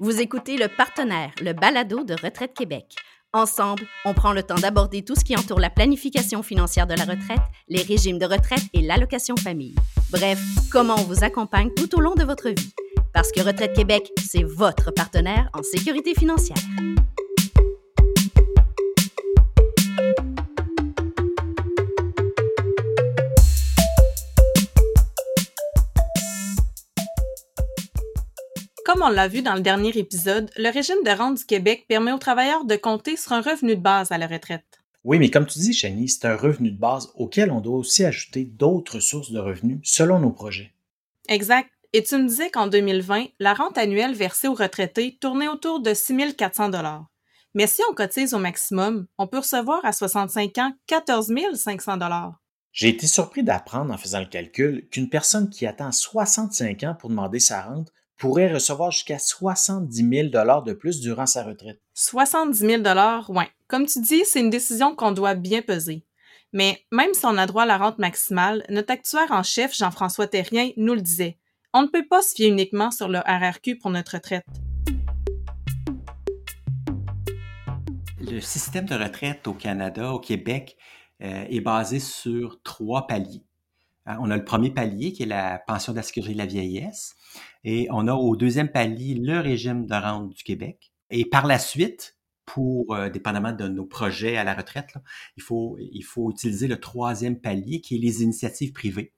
Vous écoutez le partenaire, le balado de Retraite Québec. Ensemble, on prend le temps d'aborder tout ce qui entoure la planification financière de la retraite, les régimes de retraite et l'allocation famille. Bref, comment on vous accompagne tout au long de votre vie. Parce que Retraite Québec, c'est votre partenaire en sécurité financière. Comme on l'a vu dans le dernier épisode, le régime de rente du Québec permet aux travailleurs de compter sur un revenu de base à la retraite. Oui, mais comme tu dis, Chani, c'est un revenu de base auquel on doit aussi ajouter d'autres sources de revenus selon nos projets. Exact. Et tu me disais qu'en 2020, la rente annuelle versée aux retraités tournait autour de 6 400 Mais si on cotise au maximum, on peut recevoir à 65 ans 14 500 J'ai été surpris d'apprendre en faisant le calcul qu'une personne qui attend 65 ans pour demander sa rente pourrait recevoir jusqu'à 70 000 de plus durant sa retraite. 70 000 oui. Comme tu dis, c'est une décision qu'on doit bien peser. Mais même si on a droit à la rente maximale, notre actuaire en chef, Jean-François Terrien, nous le disait. On ne peut pas se fier uniquement sur le RRQ pour notre retraite. Le système de retraite au Canada, au Québec, euh, est basé sur trois paliers. Hein, on a le premier palier qui est la pension de la sécurité de la vieillesse. Et on a au deuxième palier le régime de rente du Québec. Et par la suite, pour, euh, dépendamment de nos projets à la retraite, il, faut, il faut utiliser le troisième palier qui est les initiatives privées.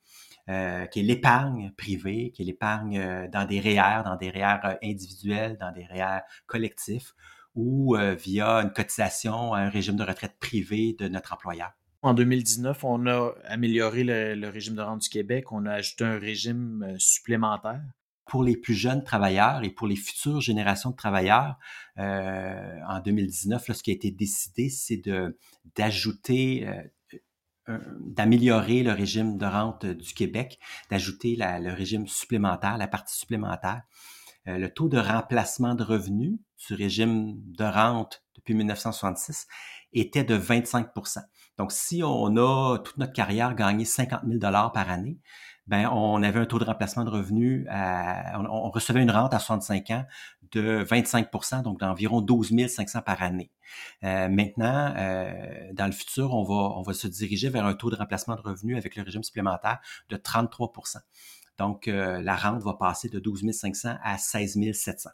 Euh, qui est l'épargne privée, qui est l'épargne euh, dans des REER, dans des REER individuels, dans des REER collectifs, ou via une cotisation à un régime de retraite privé de notre employeur. En 2019, on a amélioré le, régime de rente du Québec. On a ajouté un régime supplémentaire. Pour les plus jeunes travailleurs et pour les futures générations de travailleurs, euh, en 2019, ce qui a été décidé, c'est d'ajouter euh, d'améliorer le régime de rente du Québec, d'ajouter le régime supplémentaire, la partie supplémentaire. le taux de remplacement de revenus du régime de rente depuis 1966 était de 25% donc, si on a toute notre carrière gagné 50 000 par année, ben on avait un taux de remplacement de revenus, on, recevait une rente à 65 ans de 25% donc d'environ 12 500 par année. Euh, maintenant, euh, dans le futur, on va, on va se diriger vers un taux de remplacement de revenus avec le régime supplémentaire de 33% Donc, euh, la rente va passer de 12 500 à 16 700.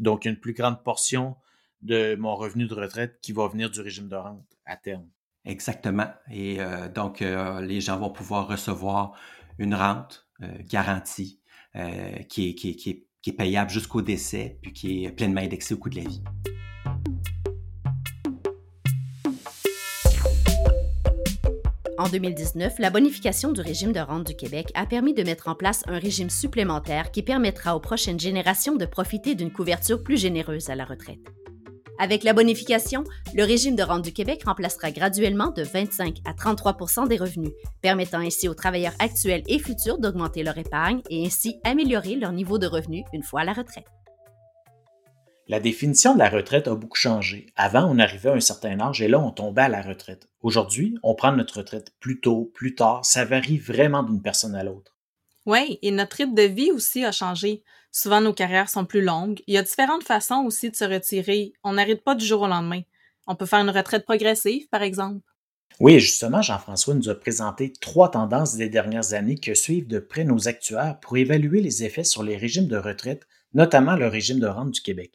Donc, une plus grande portion de mon revenu de retraite qui va venir du régime de rente à terme. Exactement. Et euh, donc, euh, les gens vont pouvoir recevoir une rente euh, garantie qui, qui, est, payable jusqu'au décès, puis qui est pleinement indexée au coût de la vie. En 2019, la bonification du régime de rente du Québec a permis de mettre en place un régime supplémentaire qui permettra aux prochaines générations de profiter d'une couverture plus généreuse à la retraite. Avec la bonification, le régime de rente du Québec remplacera graduellement de 25 à 33% des revenus, permettant ainsi aux travailleurs actuels et futurs d'augmenter leur épargne et ainsi améliorer leur niveau de revenu une fois à la retraite. La définition de la retraite a beaucoup changé. Avant, on arrivait à un certain âge et là, on tombait à la retraite. Aujourd'hui, on prend notre retraite plus tôt, plus tard. Ça varie vraiment d'une personne à l'autre. Oui, et notre rythme de vie aussi a changé. Souvent, nos carrières sont plus longues. Il y a différentes façons aussi de se retirer. On n'arrête pas du jour au lendemain. On peut faire une retraite progressive, par exemple. Oui, justement, Jean-François nous a présenté trois tendances des dernières années que suivent de près nos actuaires pour évaluer les effets sur les régimes de retraite, notamment le régime de rente du Québec.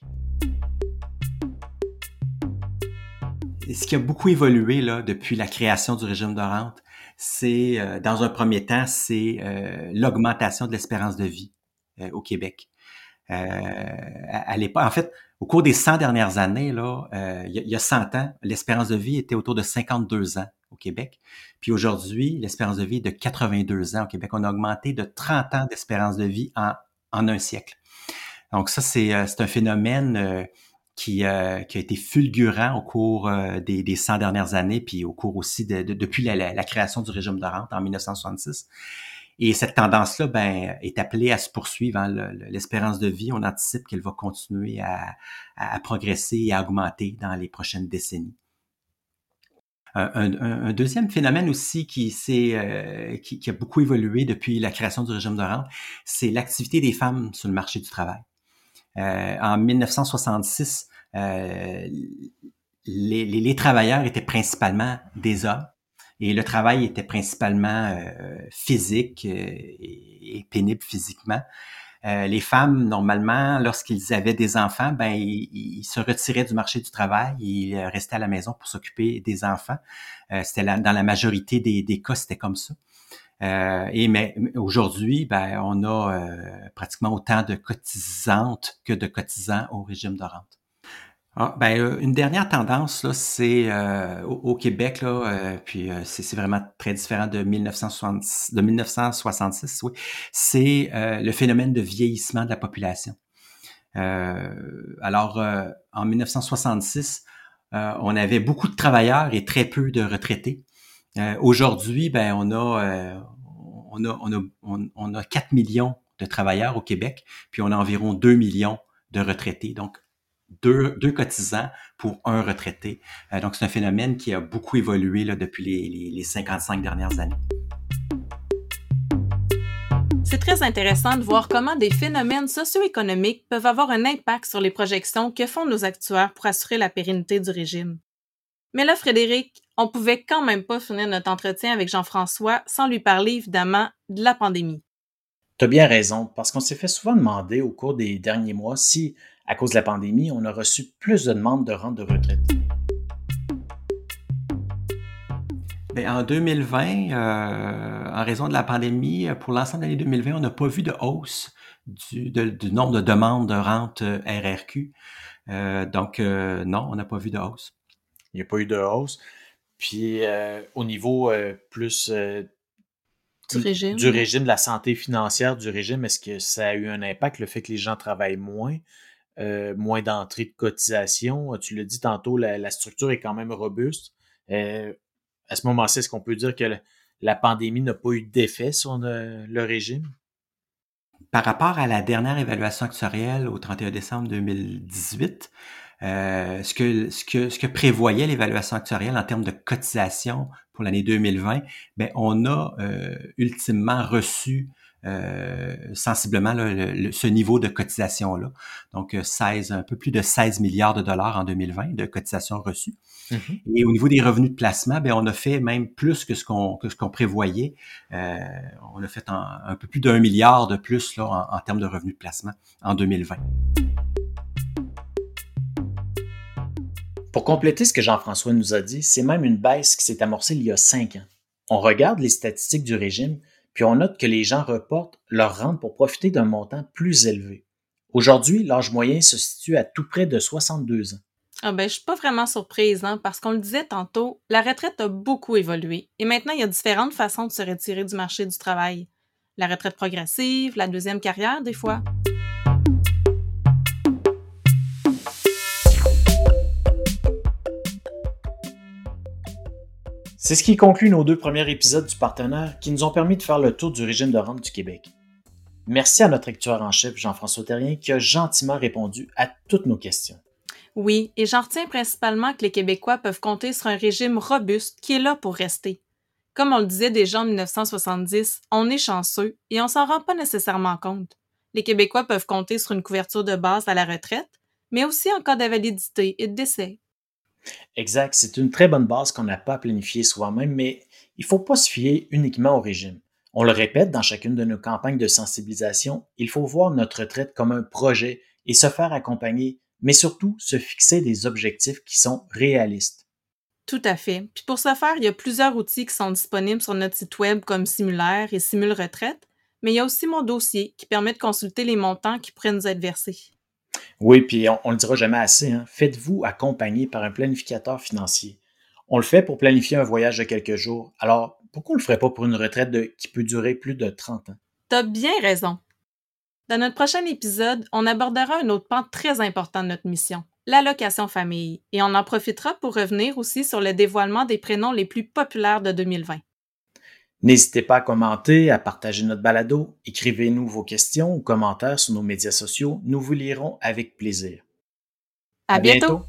Ce qui a beaucoup évolué là, depuis la création du régime de rente, c'est, euh, dans un premier temps, c'est euh, l'augmentation de l'espérance de vie au Québec. à, l'époque, en fait, au cours des 100 dernières années, là, il, y a, il y a 100 ans, l'espérance de vie était autour de 52 ans au Québec. Puis aujourd'hui, l'espérance de vie est de 82 ans au Québec. On a augmenté de 30 ans d'espérance de vie en, un siècle. Donc ça, c'est un phénomène qui, euh, a été fulgurant au cours euh, des, des 100 dernières années, puis au cours aussi de, depuis la, la, création du régime de rente en 1966. Et cette tendance-là ben, est appelée à se poursuivre. Hein, L'espérance de vie, on anticipe qu'elle va continuer à, à, progresser et à augmenter dans les prochaines décennies. Un, un, un deuxième phénomène aussi qui, euh, qui, qui, a beaucoup évolué depuis la création du régime de rente, c'est l'activité des femmes sur le marché du travail. en 1966, les, les, les, travailleurs étaient principalement des hommes et le travail était principalement physique et, pénible physiquement. Euh, les femmes, normalement, lorsqu'ils avaient des enfants, ben ils, se retiraient du marché du travail, ils restaient à la maison pour s'occuper des enfants. Euh, c'était dans la majorité des, des cas, c'était comme ça. Euh, et mais aujourd'hui, ben, on a pratiquement autant de cotisantes que de cotisants au régime de rente. Ah, ben, euh, une dernière tendance, là, c'est euh, au, Québec, là, euh, puis c'est vraiment très différent de, 1966, de 1966, oui, c'est le phénomène de vieillissement de la population. alors, en 1966, on avait beaucoup de travailleurs et très peu de retraités. Aujourd'hui, ben, on a, on a, on a, on a 4 millions de travailleurs au Québec, puis on a environ 2 millions de retraités. Donc, deux, deux cotisants pour un retraité. Euh, donc, c'est un phénomène qui a beaucoup évolué là, depuis les, les, 55 dernières années. C'est très intéressant de voir comment des phénomènes socio-économiques peuvent avoir un impact sur les projections que font nos actuaires pour assurer la pérennité du régime. Mais là, Frédéric, on pouvait quand même pas finir notre entretien avec Jean-François sans lui parler évidemment de la pandémie. Tu as bien raison, parce qu'on s'est fait souvent demander au cours des derniers mois si à cause de la pandémie, on a reçu plus de demandes de rente de retraite. Bien, en 2020, euh, en raison de la pandémie, pour l'ensemble de l'année 2020, on n'a pas vu de hausse du, nombre de demandes de rente euh, RRQ. Euh, donc, non, on n'a pas vu de hausse. Il n'y a pas eu de hausse. Puis, au niveau plus du régime. du régime de la santé financière du régime, est-ce que ça a eu un impact, le fait que les gens travaillent moins? Euh, moins d'entrées de cotisation. Tu l'as dit tantôt, la, structure est quand même robuste. Euh, à ce moment-ci, est-ce qu'on peut dire que la pandémie n'a pas eu d'effet sur le, régime? Par rapport à la dernière évaluation actuarielle au 31 décembre 2018, euh, ce, que, ce, que, ce que prévoyait l'évaluation actuarielle en termes de cotisation pour l'année 2020, ben, on a ultimement reçu euh, sensiblement ce niveau de cotisation-là. Donc, 16, euh, un peu plus de 16 milliards de dollars en 2020 de cotisations reçues. Mm-hmm. Et au niveau des revenus de placement, ben, on a fait même plus que ce qu'on que ce qu'on prévoyait. Euh, on a fait un, peu plus d'un milliard de plus là, en, en termes de revenus de placement en 2020. Pour compléter ce que Jean-François nous a dit, c'est même une baisse qui s'est amorcée il y a cinq ans. On regarde les statistiques du régime, puis on note que les gens reportent leur rente pour profiter d'un montant plus élevé. Aujourd'hui, l'âge moyen se situe à tout près de 62 ans. Ah ben, je suis pas vraiment surprise, hein, parce qu'on le disait tantôt, la retraite a beaucoup évolué et maintenant il y a différentes façons de se retirer du marché du travail. La retraite progressive, la deuxième carrière des fois. C'est ce qui conclut nos deux premiers épisodes du partenaire qui nous ont permis de faire le tour du régime de rente du Québec. Merci à notre actuaire en chef Jean-François Terrien qui a gentiment répondu à toutes nos questions. Oui, et j'en retiens principalement que les Québécois peuvent compter sur un régime robuste qui est là pour rester. Comme on le disait déjà en 1970, on est chanceux et on s'en rend pas nécessairement compte. Les Québécois peuvent compter sur une couverture de base à la retraite, mais aussi en cas d'invalidité et de décès. Exact, c'est une très bonne base qu'on n'a pas à planifier soi-même, mais il ne faut pas se fier uniquement au régime. On le répète dans chacune de nos campagnes de sensibilisation, il faut voir notre retraite comme un projet et se faire accompagner, mais surtout se fixer des objectifs qui sont réalistes. Tout à fait. Puis pour ce faire, il y a plusieurs outils qui sont disponibles sur notre site web comme Simulaire et Simule Retraite, mais il y a aussi mon dossier qui permet de consulter les montants qui pourraient nous être versés. Oui, puis on, ne le dira jamais assez. Hein. Faites-vous accompagner par un planificateur financier. On le fait pour planifier un voyage de quelques jours. Alors, pourquoi on le ferait pas pour une retraite qui peut durer plus de 30 ans? T'as bien raison. Dans notre prochain épisode, on abordera un autre pan très important de notre mission, l'allocation famille, et on en profitera pour revenir aussi sur le dévoilement des prénoms les plus populaires de 2020. N'hésitez pas à commenter, à partager notre balado, écrivez-nous vos questions ou commentaires sur nos médias sociaux, nous vous lirons avec plaisir. À, bientôt.